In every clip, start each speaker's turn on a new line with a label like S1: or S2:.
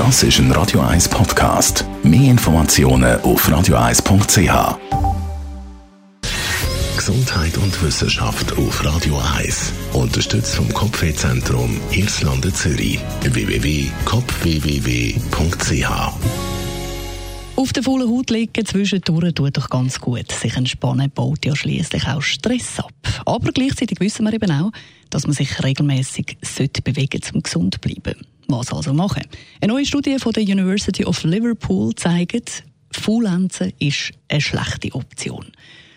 S1: Das ist ein Radio 1 Podcast. Mehr Informationen auf radio1.ch. Gesundheit und Wissenschaft auf Radio 1. Unterstützt vom Kopfwehzentrum Irlande Zürich. www.kopfwww.ch
S2: auf der vollen Haut liegen zwischendurch tut doch ganz gut. Sich entspannen baut ja schließlich auch Stress ab. Aber gleichzeitig wissen wir eben auch, dass man sich regelmäßig bewegen sollte, um gesund zu bleiben. Was also machen? Eine neue Studie von der University of Liverpool zeigt, Faulenzen ist eine schlechte Option.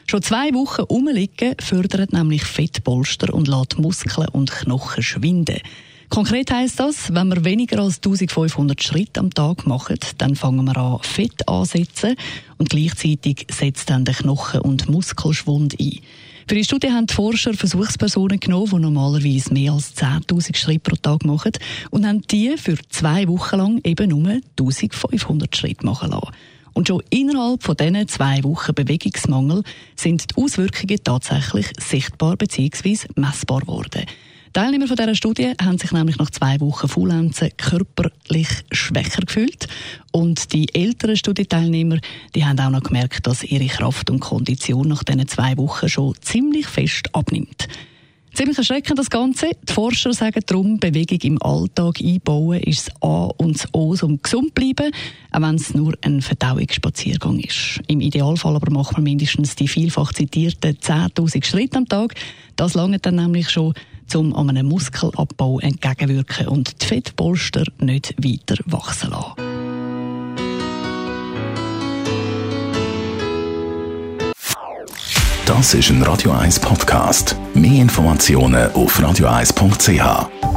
S2: Schon zwei Wochen rumliegen fördert nämlich Fettpolster und lässt Muskeln und Knochen schwinden. Konkret heißt das, wenn wir weniger als 1500 Schritte am Tag machen, dann fangen wir an, Fett ansetzen und gleichzeitig setzt dann der Knochen- und Muskelschwund ein. Für die Studie haben die Forscher Versuchspersonen genommen, die normalerweise mehr als 10.000 Schritte pro Tag machen und haben die für zwei Wochen lang eben nur 1500 Schritte machen lassen. Und schon innerhalb von diesen zwei Wochen Bewegungsmangel sind die Auswirkungen tatsächlich sichtbar bzw. messbar geworden. Teilnehmer von dieser Studie haben sich nämlich nach zwei Wochen Faulenzen körperlich schwächer gefühlt. Und die älteren Studienteilnehmer, die haben auch noch gemerkt, dass ihre Kraft und Kondition nach diesen zwei Wochen schon ziemlich fest abnimmt. Ziemlich erschreckend das Ganze. Die Forscher sagen darum, Bewegung im Alltag einbauen ist das A und das O, um gesund zu bleiben, auch wenn es nur ein Verdauungsspaziergang ist. Im Idealfall aber macht man mindestens die vielfach zitierten 10.000 Schritte am Tag. Das lange dann nämlich schon, um einem Muskelabbau entgegenwirken und die Fettpolster nicht weiter wachsen lassen.
S1: Das ist ein Radio 1 Podcast. Mehr Informationen auf radio1.ch.